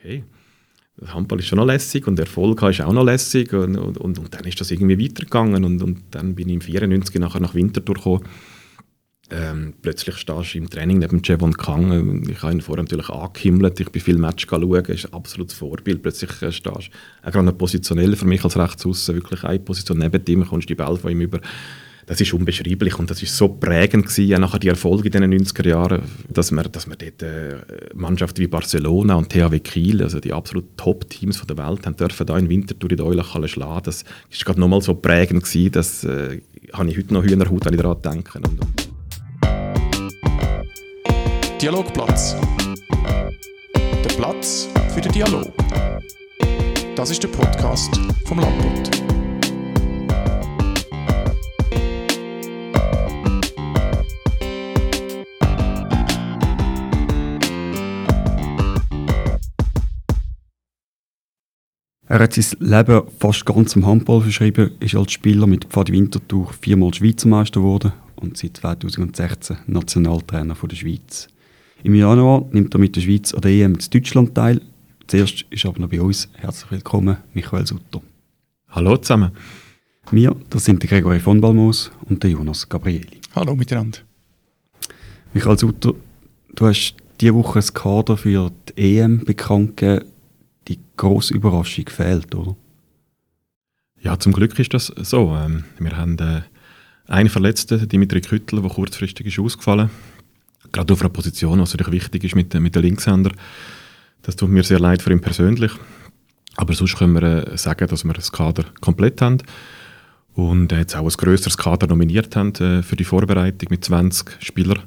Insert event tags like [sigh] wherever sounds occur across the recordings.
okay, Handball ist schon noch lässig und Erfolg ist auch noch lässig und, und, und, und, dann ist das irgendwie weitergegangen und, und dann bin ich im 94 nachher nach Winterthur gekommen. Ähm, plötzlich stehst du im Training neben Jevon Kang. Ich habe ihn vorher natürlich angehimmelt. Ich bin viel Match schauen. Er ist ein absolutes Vorbild. Plötzlich äh, stehst du auch gerade positionell für mich als Rechtsaußen wirklich eine Position neben ihm, kommst die Ball von ihm über das ist unbeschreiblich und das ist so prägend gewesen, auch nachher die Erfolge in den 90er Jahren, dass wir, dass wir dort äh, Mannschaften wie Barcelona und THW Kiel, also die absolut Top-Teams der Welt, haben dürfen da in Winterthur in Eulachhalle schlagen. Das ist gerade nochmal so prägend gewesen, dass äh, habe ich heute noch Hühnerhaut, wenn ich daran denke. Und, und. Dialogplatz. Der Platz für den Dialog. Das ist der Podcast vom Landbund. Er hat sein Leben fast ganz im Handball verschrieben, ist als Spieler mit Pfadi Winterthur viermal Schweizer Meister geworden und seit 2016 Nationaltrainer von der Schweiz. Im Januar nimmt er mit der Schweiz an der EM in Deutschland teil. Zuerst ist aber noch bei uns herzlich willkommen Michael Sutter. Hallo zusammen. Wir, das sind der Gregory von Balmos und der Jonas Gabrieli. Hallo miteinander. Michael Sutter, du hast diese Woche das Kader für die EM bekannt gegeben grosse Überraschung fehlt, oder? Ja, zum Glück ist das so. Ähm, wir haben äh, einen Verletzten, Dimitri Küttler, der kurzfristig ist ausgefallen. Gerade auf einer Position, die natürlich wichtig ist mit, mit den Linkshänder. Das tut mir sehr leid für ihn persönlich. Aber sonst können wir äh, sagen, dass wir das Kader komplett haben und jetzt auch ein grösseres Kader nominiert haben äh, für die Vorbereitung mit 20 Spielern.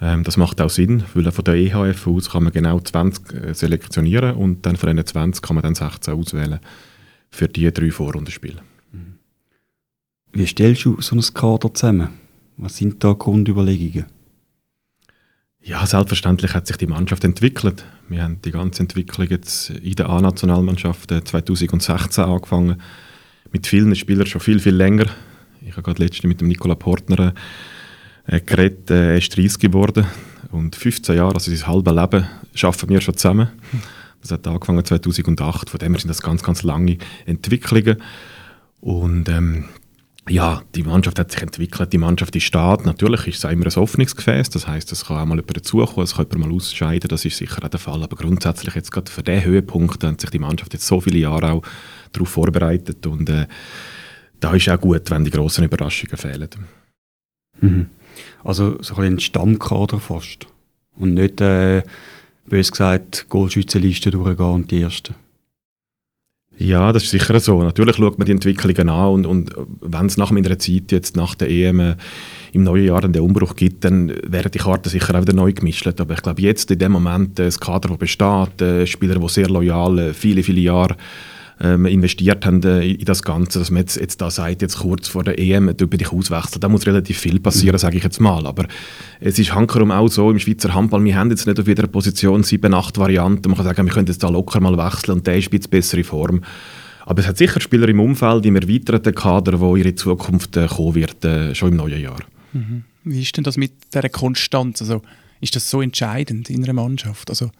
Ähm, das macht auch Sinn, weil von der EHF aus kann man genau 20 äh, selektionieren und dann von diesen 20 kann man dann 16 auswählen für die drei Vorrundenspiele. Mhm. Wie stellst du so ein Kader zusammen? Was sind da Grundüberlegungen? Ja, selbstverständlich hat sich die Mannschaft entwickelt. Wir haben die ganze Entwicklung jetzt in der A-Nationalmannschaft 2016 angefangen. Mit vielen Spielern schon viel, viel länger. Ich habe gerade letztens mit dem Nicola Portner äh. Äh, er ist 30 geworden und 15 Jahre, also sein halbes Leben, arbeiten wir schon zusammen. Das hat angefangen 2008, von dem her sind das ganz, ganz lange Entwicklungen. Und ähm, ja, die Mannschaft hat sich entwickelt, die Mannschaft ist steht. Natürlich ist es immer ein Hoffnungsgefäß, das heißt, es kann auch mal jemand dazukommen, es kann jemand mal ausscheiden, das ist sicher auch der Fall. Aber grundsätzlich jetzt gerade für diesen Höhepunkt hat sich die Mannschaft jetzt so viele Jahre auch darauf vorbereitet und äh, da ist auch gut, wenn die grossen Überraschungen fehlen. Mhm. Also so ein Stammkader fast. Und nicht, äh, bös gesagt, Goldschützenliste durchgehen und die Ersten. Ja, das ist sicher so. Natürlich schaut man die Entwicklungen an und, und wenn es nach meiner Zeit, jetzt nach der EM, äh, im neuen Jahr den Umbruch gibt, dann werden die Karten sicher auch wieder neu gemischt. Aber ich glaube, jetzt in dem Moment, äh, das Kader, das besteht, äh, Spieler, die sehr loyal äh, viele, viele Jahre ähm, investiert haben äh, in das Ganze, dass man jetzt, jetzt da sagt, jetzt kurz vor der EM über dich auswechseln, da muss relativ viel passieren, mhm. sage ich jetzt mal. Aber es ist hankerum auch so im Schweizer Handball, wir haben jetzt nicht auf jeder Position sieben, acht Varianten. Man kann sagen, wir können jetzt da locker mal wechseln und der ist jetzt bessere Form. Aber es hat sicher Spieler im Umfeld, im erweiterten Kader, wo ihre Zukunft äh, kommen wird, äh, schon im neuen Jahr. Mhm. Wie ist denn das mit dieser Konstanz? Also, ist das so entscheidend in einer Mannschaft? Also,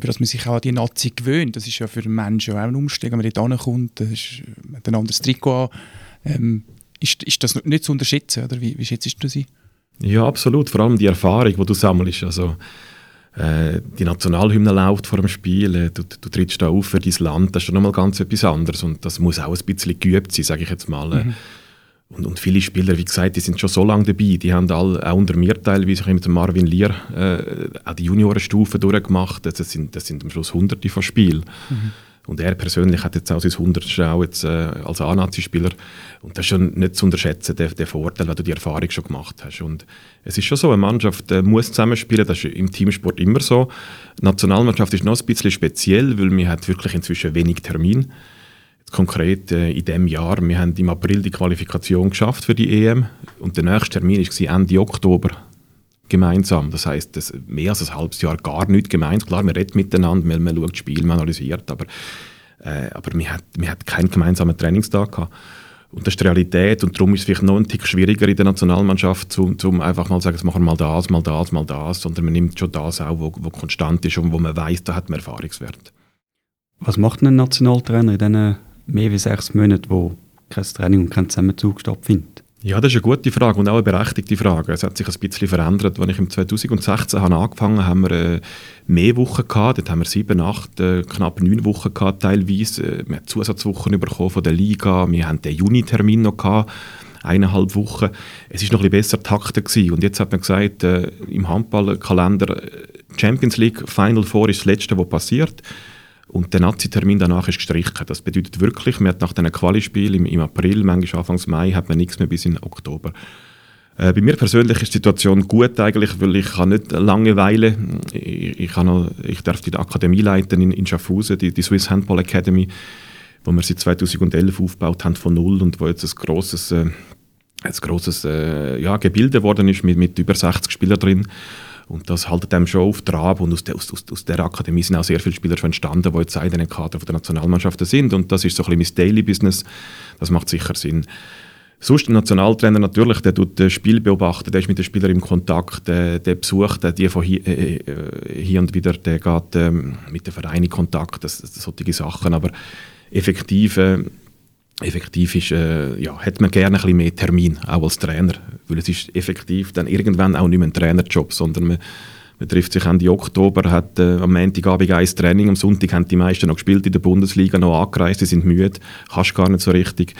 dass man sich auch an die Nazi gewöhnt. Das ist ja für einen Menschen auch ein Umstieg, wenn man dort ankommt, das ist, man hat ein anderes Trikot an. Ähm, ist, ist das nicht zu unterschätzen, oder wie, wie schätzt du das ein? Ja, absolut. Vor allem die Erfahrung, die du sammelst. Also, äh, die Nationalhymne läuft vor dem Spiel, äh, du, du trittst da auf für dein Land, das ist schon nochmal ganz etwas anderes und das muss auch ein bisschen geübt sein, sage ich jetzt mal. Mhm. Und, und, viele Spieler, wie gesagt, die sind schon so lange dabei. Die haben alle, auch unter mir teilweise mit Marvin Lier äh, auch die Juniorenstufe durchgemacht. Das sind, das sind am Schluss Hunderte von Spielen. Mhm. Und er persönlich hat jetzt auch sein Hundertste auch jetzt, äh, als A-Nazi-Spieler. Und das ist schon nicht zu unterschätzen, der, der Vorteil, weil du die Erfahrung schon gemacht hast. Und es ist schon so, eine Mannschaft äh, muss zusammenspielen, das ist im Teamsport immer so. Die Nationalmannschaft ist noch ein bisschen speziell, weil wir hat wirklich inzwischen wenig Termin konkret äh, in diesem Jahr. Wir haben im April die Qualifikation geschafft für die EM und der nächste Termin war Ende Oktober gemeinsam. Das heißt, das mehr als ein halbes Jahr gar nicht gemeint. Klar, man redet miteinander, man, man schaut das Spiel, man analysiert, aber, äh, aber man, hat, hat keinen gemeinsamen Trainingstag gehabt. Und das ist die Realität und darum ist es vielleicht noch ein Tick schwieriger in der Nationalmannschaft, um, um einfach mal zu sagen, jetzt machen wir mal das, mal das, mal das, sondern man nimmt schon das auch, wo, wo konstant ist und wo man weiß, da hat man Erfahrungswert. Was macht ein Nationaltrainer in diesen mehr als sechs Monaten, wo kein Training und kein Zusammenzug stattfindet? Ja, das ist eine gute Frage und auch eine berechtigte Frage. Es hat sich ein bisschen verändert. Als ich im 2016 habe angefangen habe, haben wir äh, mehr Wochen gehabt. Dort haben wir sieben, acht, äh, knapp neun Wochen gehabt teilweise. Äh, wir haben Zusatzwochen bekommen von der Liga. Wir haben den Juni-Termin noch gehabt eineinhalb Wochen. Es ist noch ein bisschen besser taktet gewesen. Und jetzt hat man gesagt, im Handballkalender Champions League Final Four ist das Letzte, was passiert. Und der Nazi-Termin danach ist gestrichen. Das bedeutet wirklich, man hat nach diesen Quali-Spielen im, im, April, manchmal Anfang Mai, hat man nichts mehr bis in Oktober. Äh, bei mir persönlich ist die Situation gut eigentlich, weil ich habe nicht Langeweile. Ich, ich, noch, ich darf die Akademie leiten in, in Schaffhausen, die, die Swiss Handball Academy, wo wir seit 2011 aufgebaut haben von null und wo jetzt ein grosses, äh, ein grosses äh, ja, Gebilde geworden ist mit, mit über 60 Spielern drin. Und das haltet einem schon auf Trab. Und aus, der, aus, aus der Akademie sind auch sehr viele Spieler schon entstanden, die jetzt in den Kader der Nationalmannschaften sind. Und das ist so ein bisschen mein Daily Business. Das macht sicher Sinn. Sonst der Nationaltrainer natürlich, der tut das Spiel beobachten, der ist mit den Spielern im Kontakt, der, der besucht die von hier, äh, äh, hier und wieder, der geht äh, mit den Vereinen in Kontakt, das, das solche Sachen. Aber effektiv äh, effektiv ist, äh, ja, hat man gerne ein bisschen mehr Termin, auch als Trainer. Weil es ist effektiv dann irgendwann auch nicht mehr ein Trainerjob, sondern man, man trifft sich Ende Oktober, hat äh, am Montagabend ein Training, am Sonntag haben die meisten noch gespielt in der Bundesliga, noch angereist, sie sind müde, kannst gar nicht so richtig.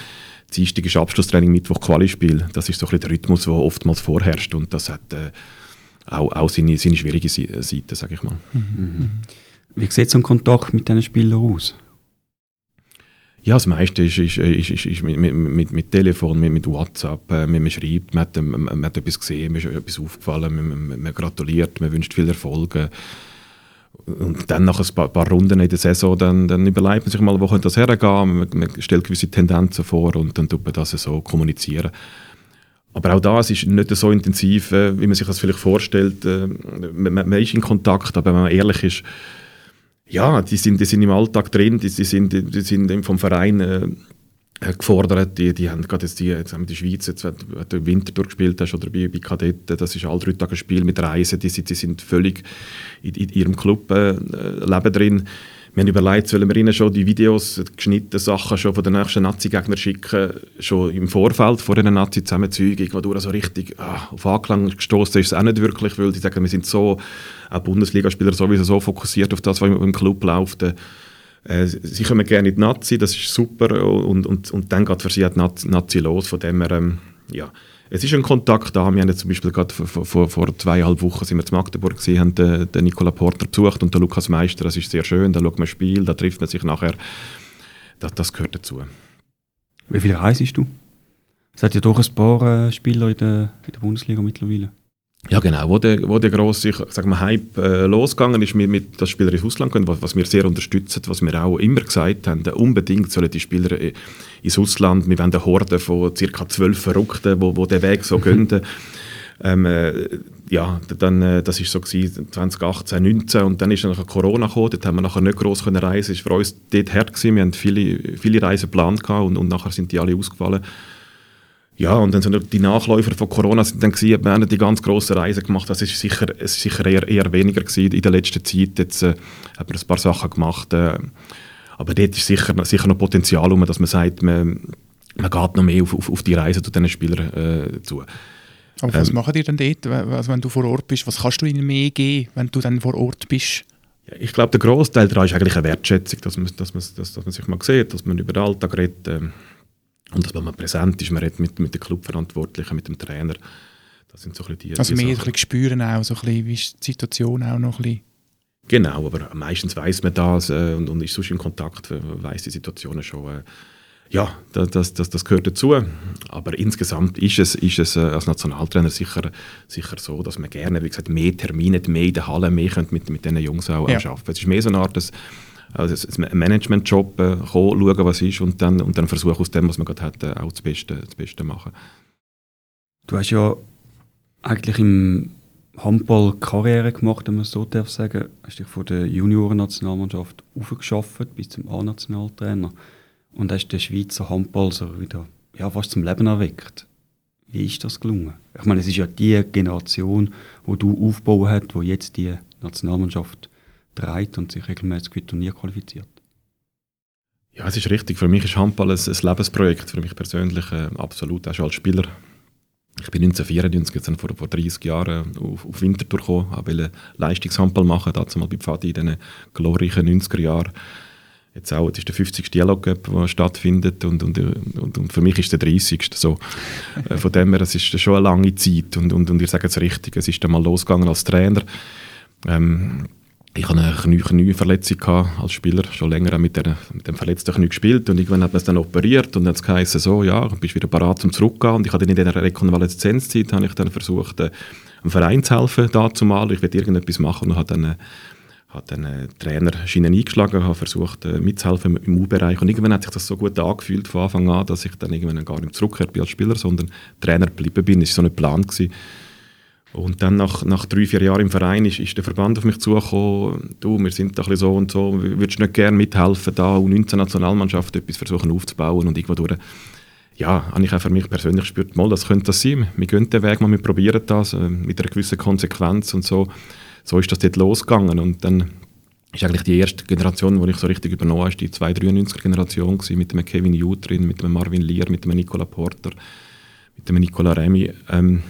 Dienstag ist Abschlusstraining, Mittwoch Quali-Spiel. Das ist so ein bisschen der Rhythmus, der oftmals vorherrscht und das hat äh, auch, auch seine, seine schwierige Seite, sage ich mal. Mhm. Wie sieht so ein Kontakt mit diesen Spielern aus? Ja, das meiste ist, ist, ist, ist, ist mit, mit, mit Telefon, mit, mit WhatsApp, äh, man, man schreibt, man hat, man, hat etwas gesehen, man ist etwas aufgefallen, man, man, man gratuliert, man wünscht viel Erfolg. Und dann nach ein paar, paar, Runden in der Saison, dann, dann überlegt man sich mal, wo könnte das hergehen, man, man stellt gewisse Tendenzen vor und dann tut man das so kommunizieren. Aber auch das ist nicht so intensiv, äh, wie man sich das vielleicht vorstellt. Äh, man, man, ist in Kontakt, aber wenn man ehrlich ist, ja, die sind, die sind im Alltag drin, die, die sind, die sind vom Verein äh, gefordert. Die, die haben gerade jetzt die, jetzt haben die Schweiz, jetzt, wenn du im Winter durchgespielt hast oder bei, bei Kadetten, das ist all drei Tage ein Spiel mit Reisen, die, die sind völlig in, in ihrem Club äh, leben drin. Wir haben überlegt, sollen wir ihnen schon die Videos, die geschnittenen Sachen schon von den nächsten Nazi-Gegnern schicken, schon im Vorfeld vor einer Nazi-Zusammenzeugung, wo du so also richtig ah, auf Anklang gestoßen ist, es auch nicht wirklich, weil die sagen, wir sind so, auch Bundesligaspieler sowieso so fokussiert auf das, was im, Club läuft. Äh, sie kommen gerne in die Nazi, das ist super und, und, und dann geht für sie die Nazi, Nazi los, von dem her, ähm, ja, es ist ein Kontakt da. Wir haben zum Beispiel gerade vor, vor, vor zweieinhalb Wochen sind wir zu Magdeburg gesehen, haben den, den Nicola Porter besucht und den Lukas Meister. Das ist sehr schön. Da schaut man Spiel, da trifft man sich nachher. Das, das gehört dazu. Wie viel reisest du? Es hat ja doch ein paar äh, Spieler in der, in der Bundesliga mittlerweile. Ja, genau. Wo der, wo der grosse ich sag mal, Hype äh, losgegangen ist, mit, mit das Spieler ins Ausland gehen, was, was wir sehr unterstützen, was wir auch immer gesagt haben, unbedingt sollen die Spieler äh, ins Ausland, wir wollen eine Horde von ca. zwölf Verrückten, wo, wo den Weg so gehen. ähm, äh, ja, dann, äh, das war so gewesen, 2018, 2019 und dann ist dann Corona gekommen, dort haben wir nachher nicht gross können reisen, es war für uns dort hart gewesen, wir haben viele, viele Reisen geplant und, und nachher sind die alle ausgefallen. Ja, und dann sind die Nachläufer von Corona sind dann gewesen, wir haben die ganz grossen Reisen gemacht. Das ist sicher, es ist sicher eher, eher weniger gewesen in der letzten Zeit. Jetzt äh, hat man ein paar Sachen gemacht. Äh, aber dort ist sicher, sicher noch Potenzial, um, dass man sagt, man, man geht noch mehr auf, auf, auf die Reise zu diesen Spielern äh, zu. Aber was ähm, machen die denn dort, also wenn du vor Ort bist? Was kannst du ihnen mehr geben, wenn du dann vor Ort bist? Ich glaube, der Großteil daran ist eigentlich eine Wertschätzung, dass man, dass man, dass, dass man sich mal sieht, dass man über den Alltag redet. Ähm, und dass man präsent ist, man redet mit, mit den Clubverantwortlichen, mit dem Trainer. Das sind so ein die, also mehr ein spüren auch, so ein bisschen, wie ist die Situation auch noch ein bisschen? Genau, aber meistens weiß man das äh, und, und, ist sonst in Kontakt, weiß die Situationen schon. Äh, ja, das, das, das gehört dazu. Aber insgesamt ist es, ist es äh, als Nationaltrainer sicher, sicher so, dass man gerne, wie gesagt, mehr Termine, mehr in der Halle, mehr mit, mit diesen Jungs auch ja. arbeiten. Es ist mehr so eine Art, dass, also ein Managementjob äh, kommen, schauen, was ist und dann, und dann versuchen aus dem, was man gerade hat, auch das Beste, das Beste machen. Du hast ja eigentlich im Handball Karriere gemacht, wenn man so darf sagen. Hast dich von der Junioren-Nationalmannschaft aufgeschafft bis zum A-Nationaltrainer und hast den Schweizer Handball so wieder ja, fast zum Leben erweckt. Wie ist das gelungen? Ich meine, es ist ja die Generation, wo du aufbauen hast, wo jetzt die Nationalmannschaft trägt und sich regelmäßig für Turnier qualifiziert. Ja, es ist richtig. Für mich ist Handball ein, ein Lebensprojekt. Für mich persönlich äh, absolut, auch schon als Spieler. Ich bin 1994, jetzt vor, vor 30 Jahren, auf, auf Winterthur gekommen, wollte Leistungshandball machen, dazu mal bei Pfadi in diesen glorreichen 90er Jahren. Jetzt auch, es ist der 50. Dialog, der stattfindet und, und, und, und, für mich ist der 30. So. Äh, von dem her, es ist schon eine lange Zeit und, und, und ihr sagt es richtig, es ist dann mal losgegangen als Trainer. Ähm, ich hatte eine Knie Knieverletzung als Spieler, schon länger mit, der, mit dem verletzten Knie gespielt und irgendwann hat man es dann operiert und dann hat es so, ja, du bist wieder parat zum Zurückgehen und ich dann in dieser Rekonvaleszenzzeit habe ich dann versucht, äh, einem Verein zu helfen, dazu mal, ich will irgendetwas machen und habe dann äh, hat dann äh, Trainer eingeschlagen, habe versucht äh, mitzuhelfen im U-Bereich und irgendwann hat sich das so gut angefühlt von Anfang an, dass ich dann irgendwann gar nicht zurückkehrt bin als Spieler, sondern Trainer geblieben bin. Das war so Plan. Gewesen. Und dann nach, nach drei, vier Jahren im Verein ist, ist der Verband auf mich zugekommen, du, wir sind da so und so, würdest du nicht gerne mithelfen, da U19-Nationalmannschaft etwas versuchen aufzubauen und irgendwo durch ja, habe ich auch für mich persönlich gespürt, mal, das könnte das sein. Wir gehen den Weg mal, wir probieren das äh, mit einer gewissen Konsequenz und so. So ist das dort losgegangen und dann ist eigentlich die erste Generation, die ich so richtig übernommen habe, die 293er-Generation mit dem Kevin Jutrin, mit dem Marvin Lier, mit dem Nicola Porter, mit dem Nicola Remy. Ähm,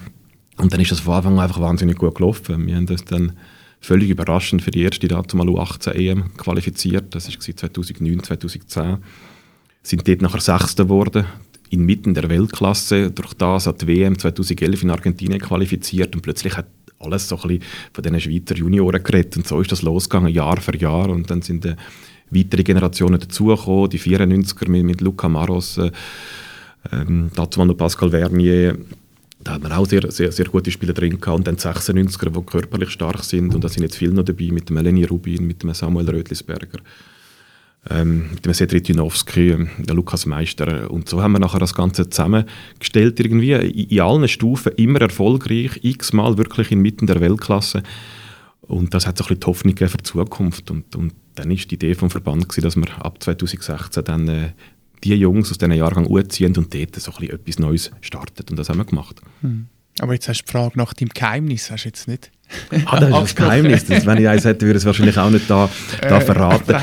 und dann ist das von Anfang an einfach wahnsinnig gut gelaufen. Wir haben das dann völlig überraschend für die erste dazu mal U18 EM qualifiziert. Das war 2009, 2010. Sind dort nachher Sechster geworden, inmitten der Weltklasse. Durch das hat die WM 2011 in Argentinien qualifiziert und plötzlich hat alles so ein bisschen von diesen Schweizer Junioren geredet. Und so ist das losgegangen, Jahr für Jahr. Und dann sind äh, weitere Generationen dazugekommen, die 94er mit, mit Luca Maros, äh, ähm, dazu noch Pascal Vernier, da hat man auch sehr, sehr, sehr gute Spieler drin gehabt. Und dann die 96er, die körperlich stark sind. Und da sind jetzt viele noch dabei, mit dem Eleni Rubin, mit dem Samuel Rötlisberger, ähm, mit dem Cedric Junowski, der Lukas Meister. Und so haben wir nachher das Ganze zusammengestellt, irgendwie in, in allen Stufen, immer erfolgreich, x-mal wirklich inmitten der Weltklasse. Und das hat so ein bisschen die Hoffnung für die Zukunft. Und, und dann ist die Idee vom Verband gewesen, dass wir ab 2016 dann äh, die Jungs aus diesem Jahrgang ziehen und dort so ein etwas Neues startet. Und das haben wir gemacht. Hm. Aber jetzt hast du die Frage nach dem Geheimnis, hast du jetzt nicht? Ah, das ist das Geheimnis. Das, wenn ich eins hätte, würde ich es wahrscheinlich auch nicht da, da äh, verraten.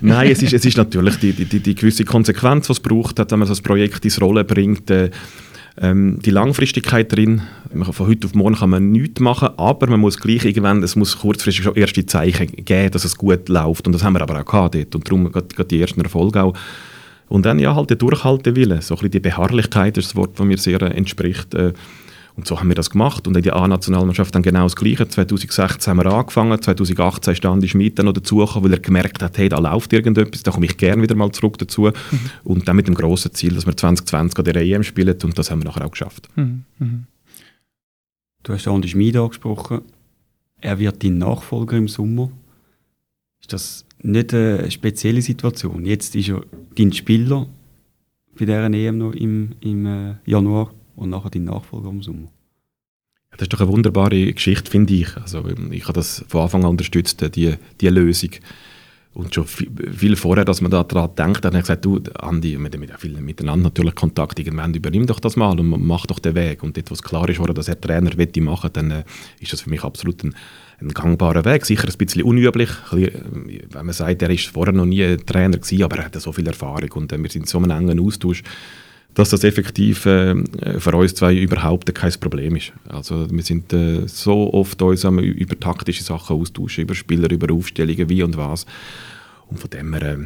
Nein, es ist, es ist natürlich die, die, die gewisse Konsequenz, die es braucht, wenn man so ein Projekt ins Rollen bringt. Äh, ähm, die Langfristigkeit drin, von heute auf morgen kann man nichts machen, aber man muss gleich irgendwann, es muss kurzfristig schon erste Zeichen geben, dass es gut läuft. Und das haben wir aber auch gehabt dort. Und darum geht die ersten Erfolge auch und dann ja halt der Durchhaltewille, so ein bisschen die Beharrlichkeit ist das Wort, das mir sehr äh, entspricht. Äh, und so haben wir das gemacht. Und in der A-Nationalmannschaft dann genau das Gleiche. 2016 haben wir angefangen, 2018 ist Andi Schmidt dann noch dazugekommen, weil er gemerkt hat, hey, da läuft irgendetwas, da komme ich gerne wieder mal zurück dazu. Mhm. Und dann mit dem grossen Ziel, dass wir 2020 an der EM spielen und das haben wir nachher auch geschafft. Mhm. Mhm. Du hast Andi Schmid angesprochen. Er wird dein Nachfolger im Sommer. Ist das nicht eine spezielle Situation. Jetzt ist er dein Spieler bei dieser EM noch im, im äh, Januar und nachher dein Nachfolger im Sommer. Das ist doch eine wunderbare Geschichte, finde ich. Also, ich habe das von Anfang an unterstützt, die, die Lösung. Und schon viel vorher, dass man daran denkt, habe ich gesagt, du, Andi, wir haben viel miteinander natürlich Kontakt, irgendwann übernimm doch das mal und mach doch den Weg. Und es klar ist, dass er Trainer machen will, dann äh, ist das für mich absolut ein, ein gangbarer Weg. Sicher ein bisschen unüblich, wenn man sagt, er ist vorher noch nie Trainer gewesen, aber er hat so viel Erfahrung und äh, wir sind in so einem engen Austausch, dass das effektiv äh, für uns zwei überhaupt kein Problem ist. Also wir sind äh, so oft uns über taktische Sachen austauschen, über Spieler, über Aufstellungen, wie und was. Und von dem her äh,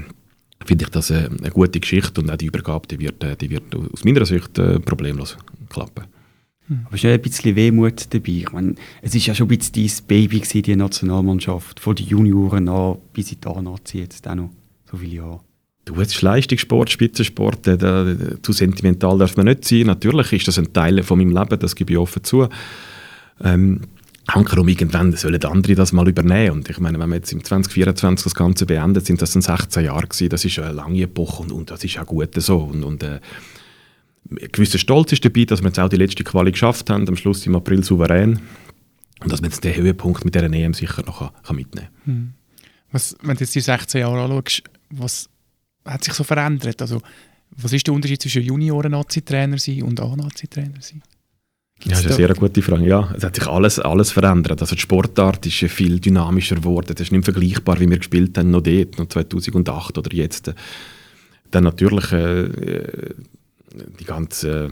finde ich das äh, eine gute Geschichte und auch die Übergabe, die wird, äh, die wird aus meiner Sicht äh, problemlos klappen. Hm. Aber ist ein bisschen Wehmut dabei. Ich meine, es war ja schon ein bisschen dein Baby, gewesen, die Nationalmannschaft, von den Junioren an bis in die A-Nazi jetzt auch noch so viele Jahre. Du, ist Leistungssport, Spitzensport, äh, da, zu sentimental darf man nicht sein. Natürlich ist das ein Teil von meinem Leben, das gebe ich offen zu. Ähm, Hankerum irgendwann sollen andere das mal übernehmen. Und ich meine, wenn wir jetzt im 2024 das Ganze beendet, sind das dann 16 Jahre gewesen. Das ist eine lange Epoche und, und das ist auch gut so. Und, und äh, ein gewisser Stolz ist dabei, dass wir jetzt auch die letzte Quali geschafft haben, am Schluss im April souverän. Und dass man jetzt den Höhepunkt mit dieser EM sicher noch kann, kann mitnehmen kann. Hm. Wenn du jetzt die 16 Jahre anschaust, was hat sich so verändert? Also, was ist der Unterschied zwischen Junioren-Nazi-Trainer und A-Nazi-Trainer sein? Ja, das ist eine sehr gute Frage. Ja, es hat sich alles, alles verändert. Also die Sportart ist viel dynamischer geworden. Das ist nicht vergleichbar, wie wir gespielt haben, noch dort, noch 2008 oder jetzt. dann natürlich äh, die ganze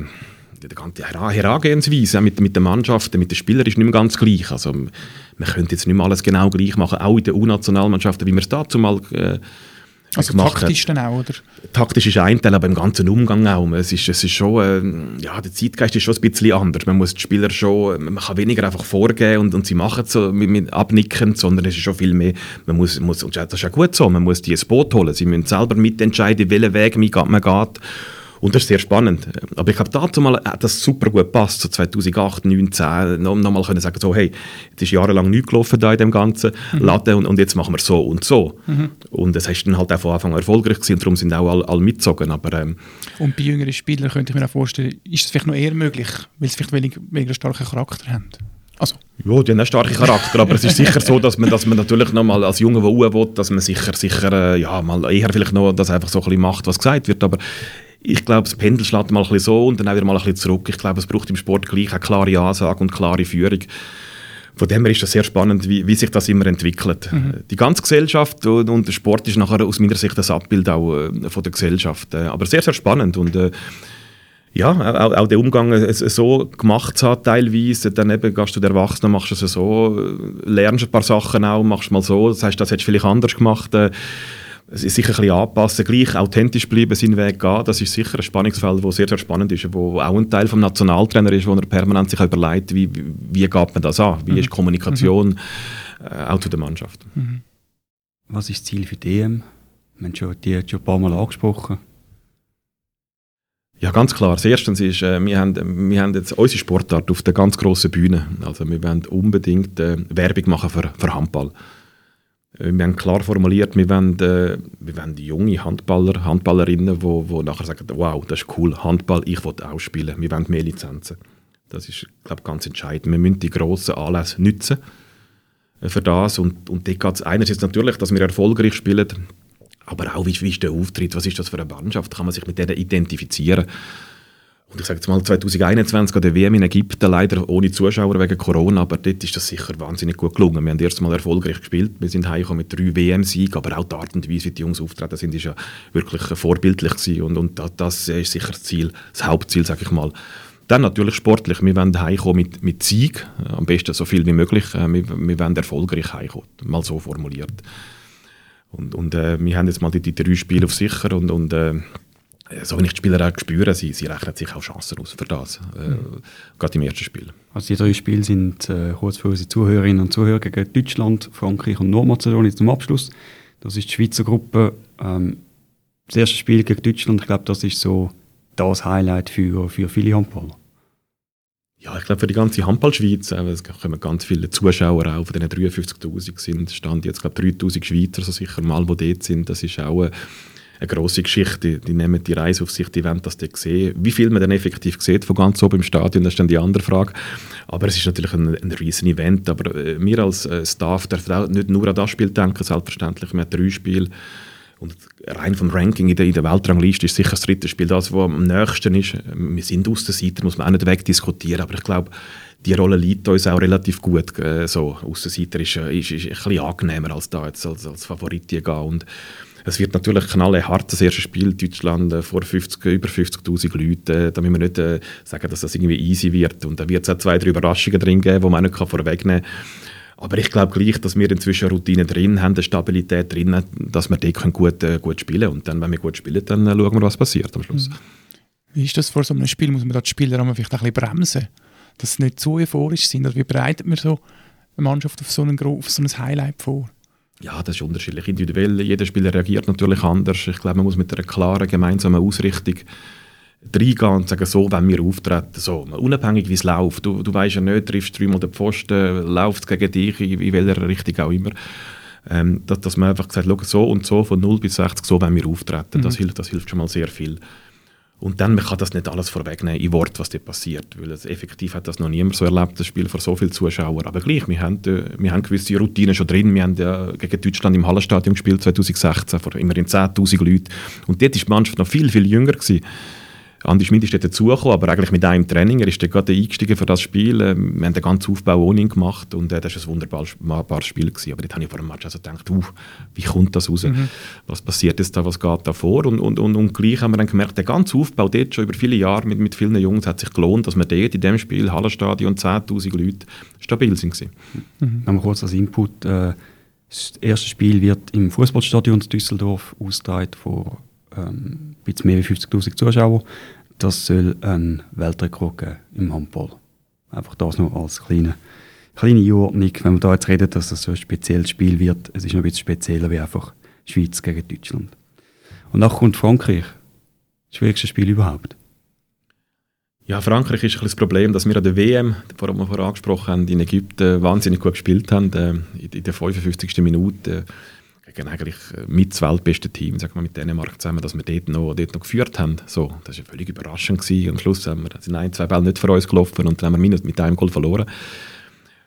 die ganze Herangehensweise mit, mit den Mannschaften, mit den Spielern ist nicht mehr ganz gleich. Also, man könnte jetzt nicht mehr alles genau gleich machen, auch in den U-Nationalmannschaften, wie wir es dazu mal äh, also taktisch dann auch, oder? Taktisch ist ein Teil, aber im ganzen Umgang auch. Es ist, es ist schon, äh, ja, der Zeitgeist ist schon ein bisschen anders. Man muss die Spieler schon, man kann weniger einfach vorgehen und, und sie machen es so mit, mit abnicken, sondern es ist schon viel mehr, man muss, muss, und das ist auch gut so, man muss die ins Boot holen. Sie müssen selber mitentscheiden, welchen Weg man geht. Und das ist sehr spannend. Aber ich habe dazu mal hat das super gut gepasst, so 2008, 2019, noch, noch mal können sagen, so, hey, es ist jahrelang nichts gelaufen da in dem ganzen mhm. Latte und, und, jetzt machen wir so und so. Mhm. Und das ist dann halt auch von Anfang an erfolgreich gewesen und darum sind auch alle, alle mitgezogen. Aber, ähm, und bei jüngeren Spielern könnte ich mir auch vorstellen, ist es vielleicht noch eher möglich, weil sie vielleicht weniger, weniger starken Charakter haben? Also. Ja, die haben einen starken Charakter, aber es ist sicher so, dass man, dass man natürlich noch mal als Junge, der will, dass man sicher, sicher äh, ja, mal eher vielleicht noch das einfach so ein bisschen macht, was gesagt wird, aber ich glaube, das Pendel schlägt mal ein bisschen so und dann auch wieder mal ein bisschen zurück. Ich glaube, es braucht im Sport gleich eine klare Ansage und klare Führung. Von dem her ist das sehr spannend, wie, wie sich das immer entwickelt. Mhm. Die ganze Gesellschaft und, und, der Sport ist nachher aus meiner Sicht das Abbild auch äh, von der Gesellschaft. Äh, aber sehr, sehr spannend und äh, ja, auch, auch der Umgang äh, so gemacht haben, teilweise, dann eben gehst du der Erwachsene, machst du es so, äh, lernst ein paar Sachen auch, machst mal so, das heißt, das hättest du vielleicht anders gemacht. Es ist sicher ein bisschen anpassen, gleich authentisch bleiben, seinen Weg gehen. Das ist sicher ein Spannungsfeld, das sehr, sehr spannend ist, wo auch ein Teil vom Nationaltrainer ist, wo er permanent sich überlegt, wie, wie geht man das an, wie mhm. ist Kommunikation mhm. äh, auch zu der Mannschaft. Mhm. Was ist das Ziel für die EM? Wir haben schon, die schon ein paar Mal angesprochen. Ja, ganz klar. Das Erste ist, äh, wir, haben, wir haben jetzt unsere Sportart auf der ganz grossen Bühne. Also wir wollen unbedingt äh, Werbung machen für, für Handball. Äh, wir haben klar formuliert, wir wollen, äh, wir wollen junge Handballer, Handballerinnen, die wo, nachher sagen, wow, das ist cool, Handball, ich will auch spielen. Wir wollen mehr Lizenzen. Das ist, glaube ganz entscheidend. Wir müssen die grossen Anlässe nutzen äh, für das. Und, und dort geht es einerseits natürlich, dass wir erfolgreich spielen, aber auch, wie, wie ist der Auftritt, was ist das für eine Mannschaft, kann man sich mit denen identifizieren. Und ich sage jetzt mal 2021 an der WM in Ägypten, leider ohne Zuschauer wegen Corona, aber dort ist das sicher wahnsinnig gut gelungen. Wir haben erst mal erfolgreich gespielt, wir sind heimgekommen mit drei WM-Siegen, aber auch die Art und Weise, wie die Jungs auftreten sind, ist ja wirklich vorbildlich gewesen. Und, und das ist sicher das Ziel, das Hauptziel, sage ich mal. Dann natürlich sportlich. Wir wollen heimkommen mit, mit Sieg, am besten so viel wie möglich. Äh, wir, wir wollen erfolgreich heimkommen, mal so formuliert. Und, und äh, wir haben jetzt mal die, die drei Spiele auf sicher und, und äh, so wie ich die Spieler auch spüre, sie, sie rechnen sich auch Chancen aus für das, äh, mhm. gerade im ersten Spiel. Also die drei Spiele sind äh, kurz für unsere Zuhörerinnen und Zuhörer gegen Deutschland, Frankreich und Nordmazedonien zum Abschluss. Das ist die Schweizer Gruppe. Ähm, das erste Spiel gegen Deutschland, ich glaube, das ist so das Highlight für, für viele Handballer. Ja, ich glaube für die ganze Handballschweiz, äh, es kommen ganz viele Zuschauer auch, von diesen 53'000 sind, stand jetzt glaube 3'000 Schweizer so sicher mal, die dort sind, das ist auch... Äh, eine grosse Geschichte. Die nehmen die Reise auf sich, die wollen das dort sehen. Wie viel man dann effektiv sieht von ganz oben im Stadion, das ist dann die andere Frage. Aber es ist natürlich ein, ein riesen Event. Aber äh, wir als äh, Staff dürfen auch nicht nur an das Spiel denken, selbstverständlich. Wir haben drei Spiele. Und rein vom Ranking in der, in der Weltrangliste ist sicher das dritte Spiel das, was am nächsten ist. Wir sind aus der Seite, muss man auch nicht wegdiskutieren. Aber ich glaube, die Rolle liegt uns auch relativ gut. Äh, so, Aussenseiter ist, äh, ist, ist ein bisschen angenehmer als da jetzt als, als Favorit gehen. Und es wird natürlich knallhart das erste Spiel Deutschland äh, vor 50, über 50'000 Leuten. Äh, da müssen wir nicht äh, sagen, dass das irgendwie easy wird. Und da wird es auch zwei, drei Überraschungen drin geben, die man nicht vorwegnehmen kann. Aber ich glaube gleich, dass wir inzwischen Routine drin haben, eine Stabilität drin, dass wir dort gut, äh, gut spielen können. Und dann, wenn wir gut spielen, dann äh, schauen wir, was passiert am Schluss. Wie ist das vor so einem Spiel? Muss man da die Spieler vielleicht ein bisschen bremsen? Dass sie nicht zu euphorisch sind? Oder wie bereitet man so eine Mannschaft auf so, einen, auf so ein Highlight vor? Ja, das ist unterschiedlich. Individuell, jeder Spieler reagiert natürlich anders. Ich glaube, man muss mit einer klaren gemeinsamen Ausrichtung reingehen und sagen, so wenn wir auftreten, so, unabhängig wie es läuft. Du, du weißt ja nicht, triffst dreimal den Pfosten, läuft es gegen dich, in, in welcher Richtung auch immer. Ähm, dass, dass man einfach sagt, so und so, von 0 bis 60, so wenn wir auftreten. Mhm. Das, hilft, das hilft schon mal sehr viel. Und dann man kann das nicht alles vorwegnehmen in Wort, was dort passiert, weil es, effektiv hat das noch niemand so erlebt, das Spiel vor so vielen Zuschauern. Aber gleich, wir haben, äh, wir haben gewisse Routinen schon drin. Wir haben ja gegen Deutschland im Hallenstadion gespielt 2016 vor immerhin 10'000 Leuten. Und dort war die Mannschaft noch viel, viel jünger gewesen. Andi Schmid ist dort dazugekommen, aber eigentlich mit einem Training. Er ist gerade eingestiegen für das Spiel. Wir haben den ganzen Aufbau ohne ihn gemacht und äh, das war ein wunderbares Spiel. Gewesen. Aber dort habe ich vor dem Match also gedacht, uh, wie kommt das raus? Mhm. Was passiert jetzt da, was geht da vor? Und, und, und, und gleich haben wir dann gemerkt, der ganze Aufbau dort schon über viele Jahre mit, mit vielen Jungs hat sich gelohnt, dass wir dort in dem Spiel, Hallenstadion, 10'000 Leute, stabil sind. Mhm. Noch kurz als Input. Äh, das erste Spiel wird im Fußballstadion in Düsseldorf ausgetragen vor ähm, ein mehr als 50'000 Zuschauern. Das soll ein Weltrekord geben im Handball. Einfach das noch als kleine, kleine Einordnung. Wenn wir da jetzt reden, dass das so ein spezielles Spiel wird, es ist noch ein bisschen spezieller wie einfach Schweiz gegen Deutschland. Und dann kommt Frankreich. Das schwierigste Spiel überhaupt. Ja, Frankreich ist ein das Problem, dass wir an der WM, die wir vorher angesprochen haben, in Ägypten wahnsinnig gut gespielt haben. Äh, in der 55. Minute gegen eigentlich äh, mit das weltbeste Team, sagen wir mit Dänemark zusammen, dass wir dort noch, dort noch geführt haben. So, das war völlig überraschend. Gewesen. Am Schluss haben wir, sind ein, zwei Bälle nicht für uns gelaufen und dann haben wir mit einem Goal verloren.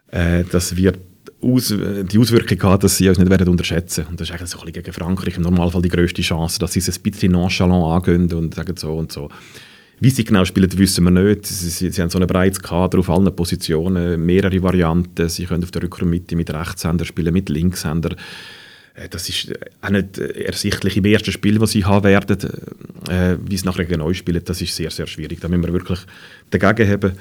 Äh, das wird aus, die Auswirkung haben, dass sie uns nicht werden unterschätzen Und das ist eigentlich so ein bisschen gegen Frankreich im Normalfall die grösste Chance, dass sie es ein bisschen nonchalant angehen und sagen so und so. Wie sie genau spielen, wissen wir nicht. Sie, sie, sie haben so ein breites Kader auf allen Positionen, mehrere Varianten. Sie können auf der Rückraummitte mit Rechtshänder spielen, mit Linkshänder. Äh, das ist auch nicht ersichtlich im ersten Spiel, das sie haben werden. Äh, wie es nachher euch spielen, das ist sehr, sehr schwierig. Da müssen wir wirklich dagegen haben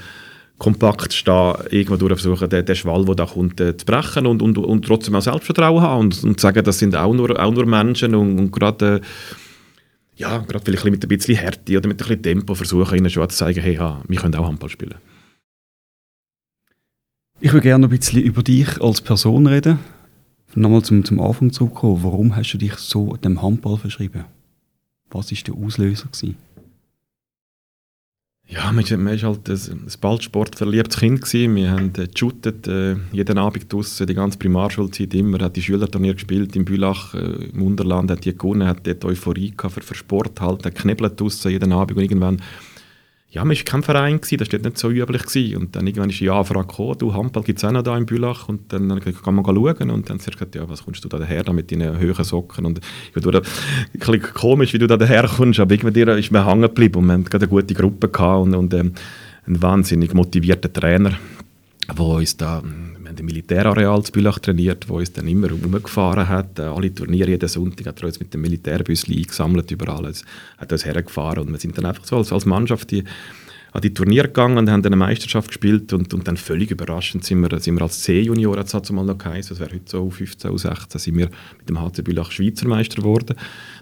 kompakt stehen, irgendwo durch versuchen, den, den Schwall, der da kommt, äh, zu brechen und, und, und trotzdem auch Selbstvertrauen haben und, und sagen, das sind auch nur, auch nur Menschen und, und gerade äh, ja, gerade vielleicht mit ein bisschen Härte oder mit ein bisschen Tempo versuchen, ihnen schon zu zeigen, hey, ja, wir können auch Handball spielen. Ich würde gerne noch ein bisschen über dich als Person reden. Nochmal zum, zum Anfang zurückkommen. Warum hast du dich so dem Handball verschrieben? Was war der Auslöser? Gewesen? Ja, man war halt ein, ein ballsportverliebtes Kind. Gewesen. Wir haben geshootet, äh, jeden Abend draußen, die ganze Primarschulzeit immer. hat die Schülerturnier gespielt in Bülach, äh, im Unterland, hat die gewonnen, hat dort Euphorie für, für Sport halt, hat knebelt draußen jeden Abend und irgendwann ja, man war kein Verein, gewesen, das war nicht so üblich. Gewesen. Und dann irgendwann ist die Anfrage gekommen, du, Handball gibt es auch noch da in Bülach. Und dann kann man schauen. Und dann zuerst gesagt, ja, was kommst du da daher mit deinen hohen Socken? Und ich finde ein bisschen komisch, wie du da daher kommst, aber irgendwie ist mir hängen geblieben. Und wir hatten eine gute Gruppe und, und ähm, einen wahnsinnig motivierten Trainer, der uns da haben im Militärareal zu Bülach trainiert, wo uns dann immer rumgefahren hat. Äh, alle Turniere jeden Sonntag hat er uns mit dem Militärbus eingesammelt überall. Es hat uns hergefahren und wir sind dann einfach so als, als Mannschaft die, an die Turniere gegangen und haben eine Meisterschaft gespielt und, und dann völlig überraschend sind wir, sind wir als C-Junior, hat es mal noch geheißen, das wäre heute so 15, 16, sind wir mit dem HC Bülach Schweizer Meister geworden.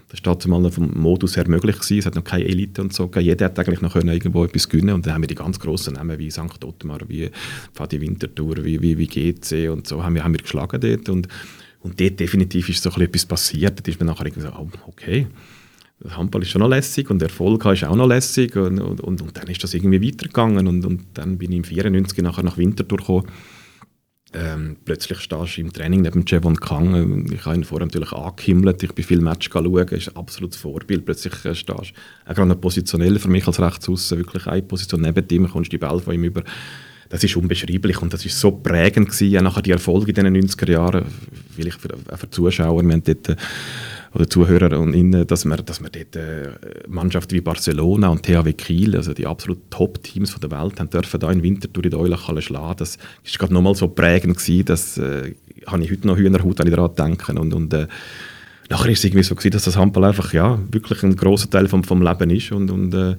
Das war damals noch vom Modus her möglich gewesen. Es hat noch keine Elite und so. Jeder hat eigentlich noch können irgendwo etwas gewinnen und dann haben wir die ganz grossen Namen wie St. Ottmar, wie Fadi Winterthur, wie, wie, wie GC und so haben wir, haben wir geschlagen dort und, und dort definitiv ist so etwas passiert. Da ist man nachher irgendwie so, oh, okay, Handball ist schon noch lässig und Erfolg ist auch noch lässig und, und, und, und, dann ist das irgendwie weitergegangen und, und dann bin ich im 94 nachher nach Winterthur gekommen ähm, plötzlich stehst du im Training neben Jevon Kang. Ich habe ihn vorher natürlich angehimmelt. Ich bin viel Match schauen. Er ist ein absolutes Vorbild. Plötzlich äh, stehst du auch gerade positionell für mich als Rechtsaussen. Wirklich eine Position neben ihm, kommst die Ball von ihm über. Das ist unbeschreiblich und das ist so prägend gewesen. Auch nachher die Erfolge in den 90er Jahren, vielleicht für, für Zuschauer. Wir haben dort, äh, oder Zuhörer und Innen, dass wir, dass wir dort äh, Mannschaften wie Barcelona und THW Kiel, also die absoluten Top-Teams der Welt, haben dürfen da in Winterthur in der Eulachhalle schlagen. Das ist gerade nochmal so prägend gewesen, dass äh, habe ich heute noch Hühnerhaut, wenn ich daran denke. Und, und äh, nachher ist es irgendwie so gewesen, dass das Handball einfach ja, wirklich ein großer Teil vom, vom Leben ist und, und äh,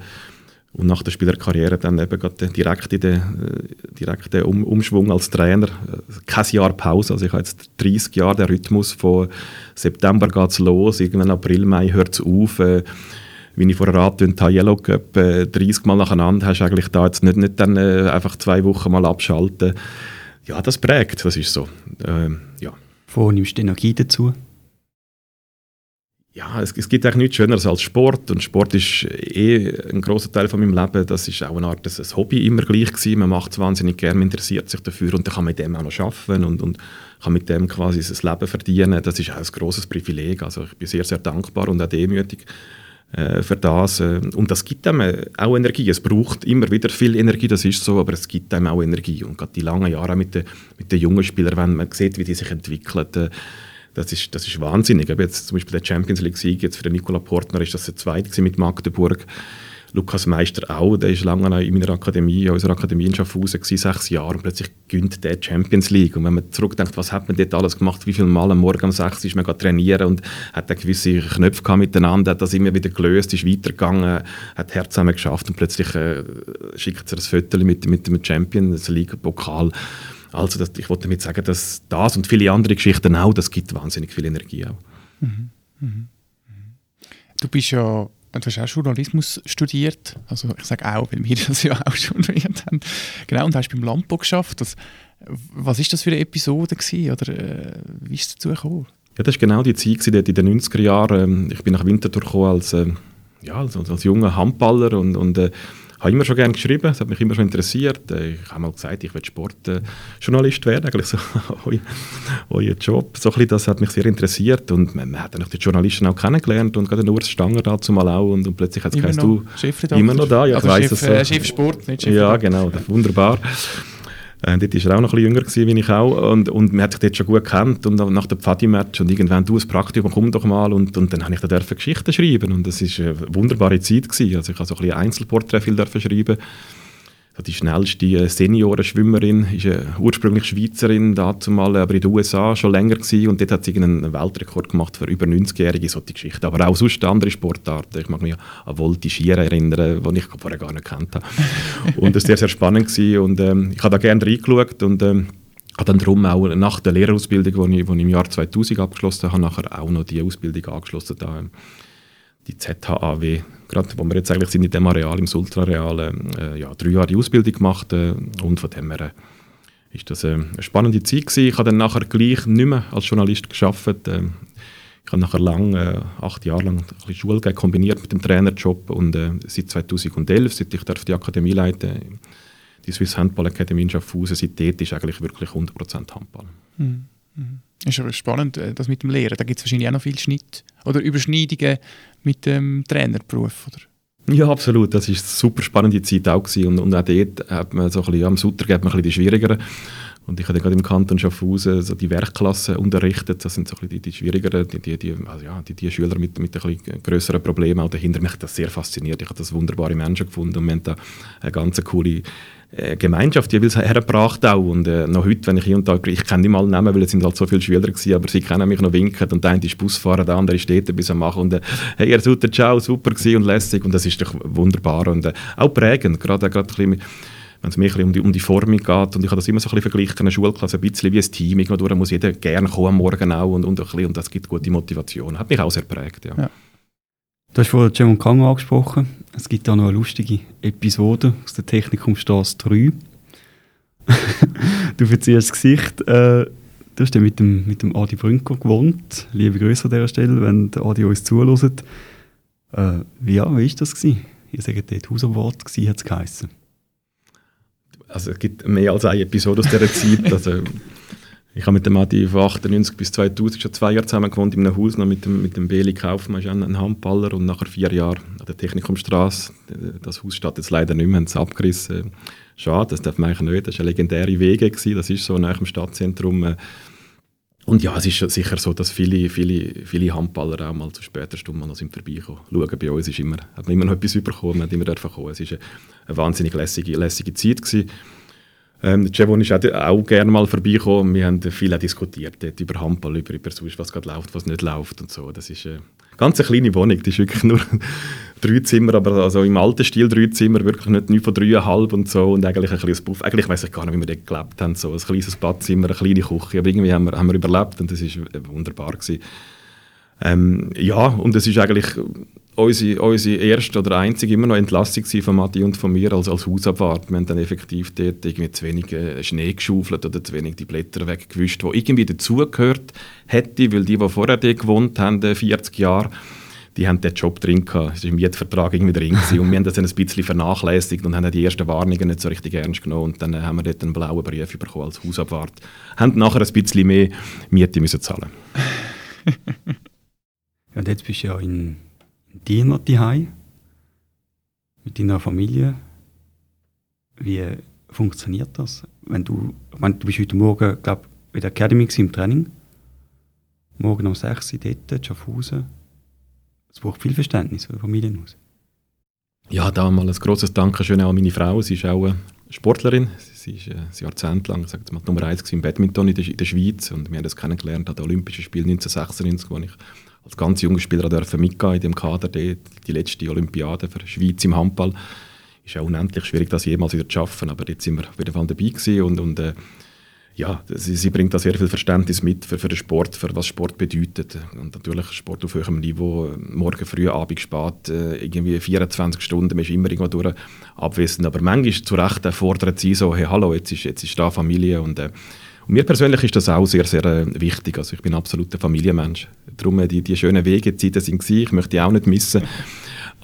und nach der Spielerkarriere dann eben direkt in den, äh, direkt um Umschwung als Trainer. Kein Jahr Pause, also ich habe jetzt 30 Jahre den Rhythmus von September geht es los, irgendwann April, Mai hört es auf. Äh, wie ich vorher angetönt habe, Yellow Cup äh, 30 Mal nacheinander, hast du eigentlich da jetzt nicht, nicht dann äh, einfach zwei Wochen mal abschalten. Ja, das prägt, das ist so. Ähm, ja. Wo nimmst du Energie dazu? Ja, es, es, gibt eigentlich nichts Schöneres als Sport und Sport ist eh ein großer Teil von meinem Leben. Das ist auch eine Art ein Hobby immer gleich gewesen. Man macht es wahnsinnig gerne, man interessiert sich dafür und dann kann man mit dem auch noch arbeiten und, und kann mit dem quasi sein Leben verdienen. Das ist auch ein großes Privileg. Also ich bin sehr, sehr dankbar und auch demütig äh, für das. Äh, und das gibt einem auch Energie. Es braucht immer wieder viel Energie, das ist so, aber es gibt einem auch Energie. Und gerade die langen Jahre mit den, mit den jungen Spielern, wenn man sieht, wie die sich entwickeln, äh, das ist, das ist wahnsinnig. Aber jetzt zum Beispiel der Champions League-Sieg jetzt für den Nikola Portner ist das der zweite mit Magdeburg. Lukas Meister auch, der ist lange in meiner Akademie, in unserer Akademie in Schaffhausen gewesen, sechs Jahre und plötzlich gönnt der Champions League und wenn man zurückdenkt, was hat man dort alles gemacht, wie viele Mal am Morgen um sechs ist man trainieren und hat da gewisse Knöpfe gehabt miteinander, hat das immer wieder gelöst, ist weitergegangen, hat Herz zusammen geschafft und plötzlich äh, schickt er ein Foto mit, mit dem Champions League Pokal. Also das, ich wollte damit sagen, dass das und viele andere Geschichten auch, das gibt wahnsinnig viel Energie auch. Mhm. Mhm. Du bist ja du hast auch Journalismus studiert, also ich sage auch, weil wir [laughs] das ja auch studiert haben. Genau, und hast beim Lampo geschafft. Das, was ist das für eine Episode gewesen, oder äh, wie ist es dazu gekommen? Ja, das war genau die Zeit in den 90er Jahren. Ich bin nach Winterthur gekommen als, äh, ja, als, als, junger Handballer und, und äh, habe immer schon gerne geschrieben, es hat mich immer schon interessiert. Äh, ich habe mal gesagt, ich will Sportjournalist werden, eigentlich so [laughs] euer Job. So ein das hat mich sehr interessiert und man, man hat dann die Journalisten auch kennengelernt und gerade Urs Stanger dazu mal auch und, und plötzlich hat es geheißen, du immer noch da, ja, ich weiss Chef, es. Äh, Chef Sport, nicht Chef Ja, genau, wunderbar. Äh, dort war er auch noch ein bisschen jünger, wie ich auch. Und, und man hat sich dort schon gut gekannt. Und nach dem Pfadi-Match und irgendwann, du, ein Praktikum, komm doch mal. Und, und dann habe ich da Geschichten schreiben. Und das war eine wunderbare Zeit. Gewesen. Also ich habe so ein bisschen Einzelporträt viel schreiben die schnellste äh, Seniorenschwimmerin, ist eine ursprünglich Schweizerin, dazumal aber in den USA schon länger gewesen und dort hat sie einen Weltrekord gemacht für über 90-Jährige, solche Geschichten. Aber auch sonst andere Sportarten. Ich mag mich an Voltigieren erinnern, die ich vorher gar nicht kennt habe. und das war sehr, sehr spannend gewesen und ähm, ich habe da gerne reingeschaut und ähm, habe dann darum auch nach der Lehrerausbildung, die ich, ich im Jahr 2000 abgeschlossen habe, nachher auch noch die Ausbildung angeschlossen, da, ähm, die ZHAW gerade wo wir jetzt eigentlich sind in dem Areal, im Sultra-Areal, äh, ja, drei Jahre Ausbildung gemacht äh, und von dem her äh, ist das äh, eine spannende Zeit gewesen. Ich habe dann nachher gleich nicht mehr als Journalist geschafft. Äh, ich habe nachher lang, äh, acht Jahre lang ein Schule kombiniert mit dem Trainerjob und seit 2011, seit ich darf die Akademie leiten, die Swiss Handball Academy in Schaffhausen, seitdem ist eigentlich wirklich 100% Handball. Mhm. Mhm. Ist aber spannend, das mit dem Lehren. Da gibt es wahrscheinlich auch noch viel Schnitt oder Überschneidungen mit dem Trainerberuf, oder? Ja, absolut. Das war eine super spannende Zeit auch gewesen. Und, und auch dort hat man so ein bisschen, ja, am Sutter geht man ein bisschen die schwierigeren. Und ich habe gerade im Kanton Schaffhausen so die Werkklassen unterrichtet. Das sind so die, die schwierigeren, die, die, die, also ja, die, die Schüler mit, mit ein bisschen Problemen auch dahinter. Mich hat das sehr fasziniert. Ich habe das wunderbare Menschen gefunden und wir haben da eine ganz coole äh, Gemeinschaft jeweils hergebracht auch. Und äh, noch heute, wenn ich hier und da, ich kenne die mal Namen, weil es sind halt so viele Schüler gewesen, aber sie kennen mich noch winken und der eine ist Busfahrer, der andere steht ein bisschen machen und äh, hey, ihr seid ciao, super gewesen und lässig und das ist doch wunderbar und äh, auch prägend, gerade, gerade ein bisschen wenn es mir um die, um die Formung geht. Und ich habe das immer so ein bisschen verglichen, eine Schulklasse, ein bisschen wie ein Team. Irgendwo muss jeder gerne kommen am Morgen auch und, und, ein bisschen, und das gibt gute Motivation. Hat mich auch sehr prägt, ja. ja. Du hast vorhin Jim Kang angesprochen. Es gibt da noch eine lustige Episode aus der Technikumstrasse [laughs] 3. du verziehst das Gesicht. Äh, du hast ja mit dem, mit dem Adi Brünker gewohnt. Liebe Grüße an dieser Stelle, wenn der Adi uns zuhört. Äh, ja, wie war das? Gewesen? Ihr sagt dort Hausabwart, hat es geheißen. Also es gibt mehr als eine Episode aus dieser Zeit. [laughs] Also, ich habe mit dem Adi von 98 bis 2000 schon zwei Jahre zusammen gewohnt in einem Haus noch mit dem, mit dem Beli Kaufmann, ist ein Handballer und nachher vier Jahre an der Technikumstrasse. Das Haus steht jetzt leider nicht mehr, haben es abgerissen. Schade, das darf man eigentlich nicht. Das war eine legendäre Wege, gewesen. das ist so nach dem Stadtzentrum. Und ja, es ist sicher so, dass viele, viele, viele Handballer auch mal zu später Stunde noch sind vorbeikommen. Schauen, bei uns ist immer, hat man immer noch etwas bekommen, man hat immer kommen. Es war eine, eine wahnsinnig lässige, lässige Zeit. Gewesen. Ähm, ist auch, auch gerne mal vorbeigekommen. Wir haben viel diskutiert dort über Handball, über, über sonst, was gerade läuft, was nicht läuft und so. Das ist eine ganz eine kleine Wohnung. Das ist wirklich nur [laughs] drei Zimmer, aber also im alten Stil drei Zimmer, wirklich nicht, nicht von dreieinhalb und so. Und eigentlich ein kleines Buff. Eigentlich weiß ich gar nicht, wie wir dort gelebt haben. So ein kleines Badzimmer, eine kleine Küche. Aber irgendwie haben wir, haben wir überlebt und das war wunderbar. Gewesen. Ähm, ja, und es ist eigentlich unsere, unsere erste oder einzige immer noch Entlassung von Matti und von mir als, als Hausabwart. Wir haben dann effektiv dort irgendwie zu wenig äh, Schnee geschaufelt oder zu wenig die Blätter weggewischt, die irgendwie dazugehört hätte, weil die, die vorher dort gewohnt haben, 40 äh, Jahre, die haben den Job drin gehabt. Es war im Mietvertrag irgendwie drin gewesen. und wir haben das dann ein bisschen vernachlässigt und haben die ersten Warnungen nicht so richtig ernst genommen und dann haben wir dort einen blauen Brief bekommen als Hausabwart. Haben nachher ein bisschen mehr Miete müssen zahlen. [laughs] und jetzt bist du ja in Diener daheim mit deiner Familie. Wie funktioniert das? Wenn du, wenn du bist heute Morgen, glaube in der Academy im Training. Morgen um 6 Uhr dort, Schaffhausen. Es braucht viel Verständnis von der. Ja, da mal ein grosses Dankeschön an meine Frau. Sie ist auch Sportlerin. Sie ist äh, ein Jahrzehnt lang sag mal, Nummer eins im Badminton in der, in der, Schweiz und wir haben das kennengelernt an den Olympischen Spielen 1996, wo ich als ganz junger Spieler durfte mitgehen in dem Kader, die, die letzte Olympiade für die Schweiz im Handball. Ist ja unendlich schwierig, das jemals wieder zu schaffen, aber jetzt sind wir auf jeden Fall dabei gewesen und, und äh, ja, sie, sie, bringt da sehr viel Verständnis mit für, für den Sport, für was Sport bedeutet. Und natürlich Sport auf höherem Niveau, morgen früh, Abend spät, äh, irgendwie 24 Stunden, man ist immer irgendwo durch abwesend. Aber manchmal zu Recht fordert sie so, hey, hallo, jetzt ist, jetzt ist da Familie. Und, äh, und mir persönlich ist das auch sehr, sehr äh, wichtig. Also ich bin absolut ein Familienmensch. Darum, äh, die, die schönen Wegezeiten sind gewesen, ich möchte die auch nicht missen.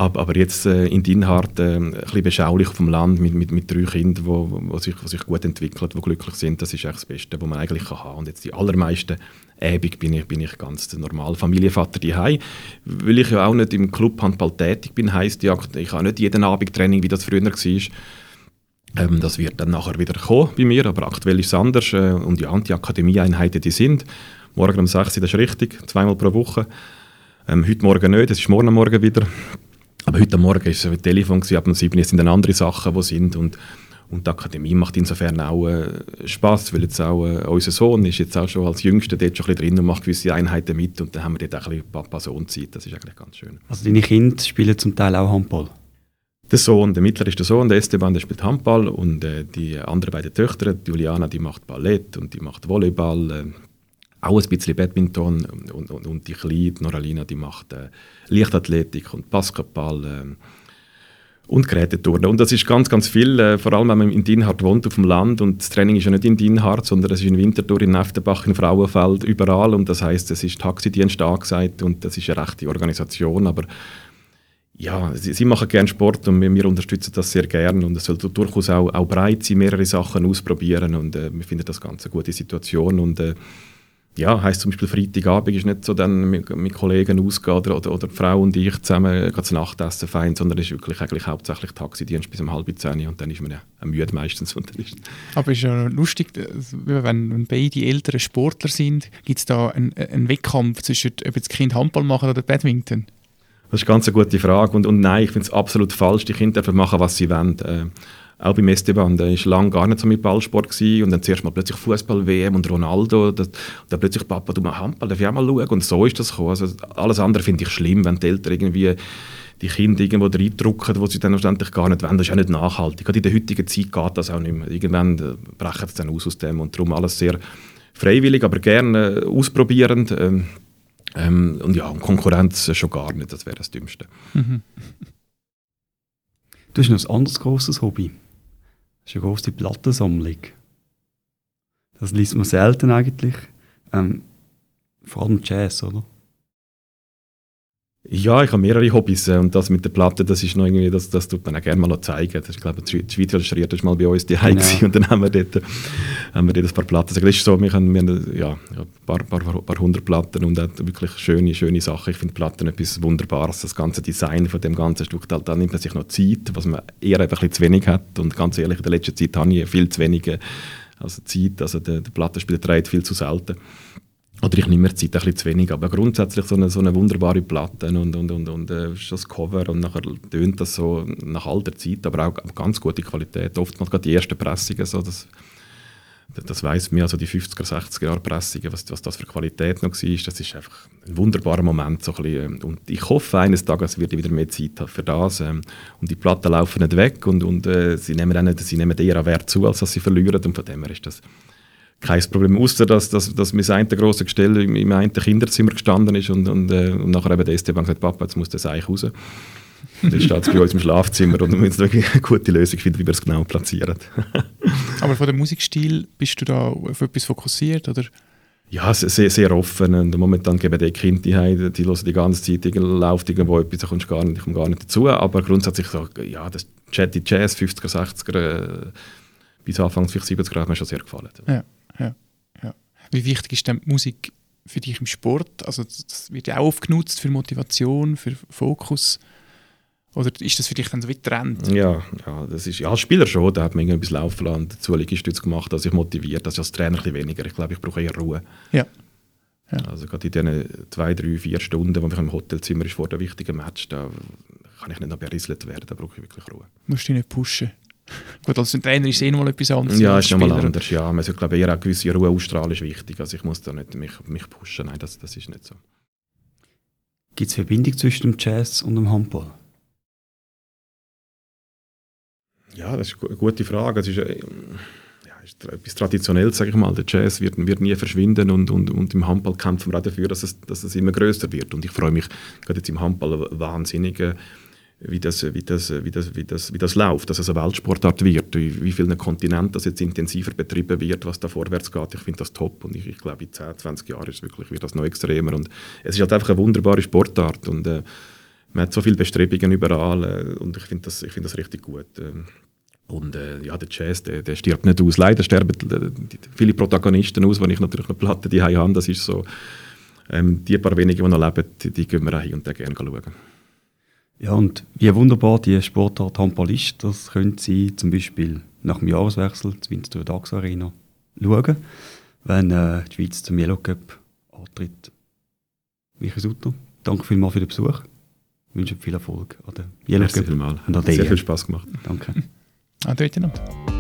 Aber, jetzt äh, in Dinhard äh, ein bisschen beschaulich vom Land mit, mit, mit drei Kindern, wo, wo, sich, wo sich gut entwickeln, die glücklich sind, das ist echt das Beste, was man eigentlich kann haben. Und jetzt die allermeisten Abend bin ich, bin ich ganz der normale Familienvater daheim. Weil ich ja auch nicht im Club Handball tätig bin, heisst ja, ich habe nicht jeden Abend Training, wie das früher war. Ähm, das wird dann nachher wieder kommen bei mir, aber aktuell ist es anders. Äh, und ja, die Akademieeinheiten, die sind. Morgen um 6 Uhr, das ist richtig, zweimal pro Woche. Ähm, heute Morgen nicht, das ist morgen Morgen wieder. Aber heute Morgen war es ein Telefon, ab um 7 Uhr sind dann andere Sachen, die sind. Und, und die Akademie macht insofern auch äh, Spaß, weil jetzt auch äh, unser Sohn ist jetzt auch schon als Jüngster dort schon ein bisschen drin und macht gewisse Einheiten mit. Und dann haben wir dort auch ein bisschen Papa-Sohn-Zeit. Das ist eigentlich ganz schön. Also deine Kinder spielen zum Teil auch Handball? Der Sohn, der mittlere ist der Sohn, der Esteban, der spielt Handball und äh, die anderen beiden Töchter, die Juliana, die macht Ballett und die macht Volleyball, äh, auch ein bisschen Badminton und, und, und die Kleine, Noralina, die macht äh, Leichtathletik und Basketball äh, und Geräteturnen. Und das ist ganz, ganz viel, äh, vor allem wenn man in Dinhard wohnt, auf dem Land. Und das Training ist ja nicht in Dinhard, sondern es ist in Winterthur, in Neftenbach, in Frauenfeld, überall. Und das heißt, es ist Taxidienst angesagt und das ist eine rechte Organisation, aber ja, sie, sie, machen gerne Sport und wir, wir, unterstützen das sehr gerne. Und es soll durchaus auch, auch breit sein, mehrere Sachen ausprobieren. Und äh, wir finden das ganz eine gute Situation. Und äh, ja, heisst zum Beispiel Freitagabend ist nicht so dann mit, mit Kollegen ausgehen oder, oder, oder die Frau und ich zusammen zu Nachtessen fein, sondern es ist wirklich eigentlich hauptsächlich Taxidienst bis um halb zehn und dann ist man ja müde meistens. [laughs] Und ist Aber es ist ja lustig, wenn, wenn beide Eltern Sportler sind, gibt es da einen, einen Wettkampf zwischen, ob das Kind Handball machen oder Badminton? Das ist ganz eine gute Frage und, und nein, ich finde es absolut falsch, die Kinder dürfen machen, was sie wollen. Äh, auch beim Esteban, der war lange gar nicht so mit Ballsport gewesen, und dann zuerst mal plötzlich Fußball-WM und Ronaldo, das, und dann plötzlich Papa, du mal Handball, darf ich auch mal schauen und so ist das gekommen. Also alles andere finde ich schlimm, wenn die Eltern irgendwie die Kinder irgendwo reindrücken, wo sie dann schlussendlich gar nicht wollen. Das ist auch nicht nachhaltig. Gerade in der heutigen Zeit geht das auch nicht mehr. Irgendwann äh, brechen sie dann aus aus dem und darum alles sehr freiwillig, aber gerne äh, ausprobierend. Ähm, ähm, und ja, Konkurrenz schon gar nicht, das wäre das Dümmste. Mhm. [laughs] Du hast noch ein anderes grosses Hobby. Das ist eine grosse Plattensammlung. Das liest man selten eigentlich. Ähm, vor allem Jazz, oder? Ja, ich habe mehrere Hobbys äh, und das mit der Platte, das ist noch irgendwie, das, das tut man auch gerne mal zeigen. Das ist, glaube ich, die Schweiz illustriert ist mal bei uns die genau. [laughs] und dann haben wir dort, haben wir dort ein paar Platten. Also, das ist so, wir haben, wir haben ja, ein paar, paar, paar hundert Platten und auch wirklich schöne, schöne Sachen. Ich finde Platten etwas Wunderbares. Das ganze Design von dem ganzen Stück, da, da nimmt man sich noch Zeit, was man eher einfach ein bisschen zu wenig hat und ganz ehrlich, in der letzten Zeit habe ich viel zu wenig also Zeit, also der, der Plattenspieler trägt viel zu selten. Oder ich nehme mir Zeit ein bisschen zu wenig, aber grundsätzlich so eine, so eine wunderbare Platte und, und, und, und äh, das Cover und nachher tönt das so nach alter Zeit, aber auch ganz gute Qualität. Oftmals gerade die ersten Pressungen, so, das, das weiss mir, also die 50er, 60er Jahre Pressungen, was, was das für Qualität noch war, das ist einfach ein wunderbarer Moment. So ein bisschen, ähm, und ich hoffe eines Tages wird ich wieder mehr Zeit haben für das. Ähm, und die Platten laufen nicht weg und, und äh, sie nehmen auch nicht, sie nehmen eher Wert zu, als dass sie verlieren und von dem her ist das kein Problem, außer dass, dass, dass mein eine grosse Gestell im, im einen Kinderzimmer gestanden ist und, und, äh, und nachher eben der ST-Bank gesagt, Papa, jetzt muss das eigentlich raus. Und jetzt steht es bei uns im Schlafzimmer und wir müssen wirklich eine gute Lösung finden, wie wir es genau platzieren. [laughs] Aber von dem Musikstil bist du da auf etwas fokussiert, oder? Ja, sehr, sehr offen. Und momentan geben die Kinder die heim, die hören die ganze Zeit, läuft irgendwo etwas, da kommst gar nicht, ich komme gar nicht dazu. Aber grundsätzlich so, ja, das Chatty Jazz, 50er, 60er, äh, bis Anfang 70er hat mir schon sehr gefallen. Ja. Ja, ja. Wie wichtig ist denn Musik für dich im Sport? Also das wird ja auch oft genutzt für Motivation, für Fokus. Oder ist das für dich dann so wie Trend? Ja, ja, das ist, ja als Spieler schon, da hat man etwas laufen lassen, dazu Liegestütze gemacht, dass ich motiviert, also als Trainer ein bisschen weniger. Ich glaube, ich brauche eher Ruhe. Ja. ja. Also gerade in diesen zwei, drei, vier Stunden, wo ich im Hotelzimmer ist vor dem wichtigen Match, da kann ich nicht noch berieselt werden, da brauche ich wirklich Ruhe. Musst du dich nicht pushen. Gut, als Trainer ist es eh noch mal etwas anderes. Ja, ist nochmal anders, ja. Man sollte, glaube ich, eher eine gewisse Ruhe ausstrahlen, ist wichtig. Also ich muss da nicht mich, mich pushen, nein, das, das ist nicht so. Gibt es Verbindung zwischen dem Jazz und dem Handball? Ja, das ist eine gute Frage. Es ist, äh, ja, ist etwas Traditionelles, sage ich mal. Der Jazz wird, wird nie verschwinden und, und, und im Handball kämpfen wir auch dafür, dass es, dass es immer größer wird. Und ich freue mich gerade jetzt im Handball wahnsinnig, äh, wie das, wie, das, wie, das, wie, das, wie das läuft, dass es eine Weltsportart wird, wie, wie vielen Kontinenten das jetzt intensiver betrieben wird, was da vorwärts geht. Ich finde das top und ich, ich glaube, in 10, 20 Jahren ist wirklich, wird das noch extremer. Und es ist halt einfach eine wunderbare Sportart und äh, man hat so viele Bestrebungen überall äh, und ich finde das, find das richtig gut. Ähm, und äh, ja, der Jazz, der, der stirbt nicht aus. Leider sterben äh, viele Protagonisten aus, wenn ich natürlich noch Platten die habe. Das ist so, ähm, die paar wenigen, die noch leben, die, die gehen wir auch hin und gerne schauen. Ja, und wie wunderbar die Sportart Handball ist, das können Sie zum Beispiel nach dem Jahreswechsel zur Winterthur Dax Arena schauen, wenn äh, die Schweiz zum Yellow Cup antritt. Michael Sutter, danke vielmals für den Besuch. Ich wünsche viel Erfolg an der Yellow Merci Cup vielmals. und an Sehr der viel. Spaß gemacht. Danke. Noch.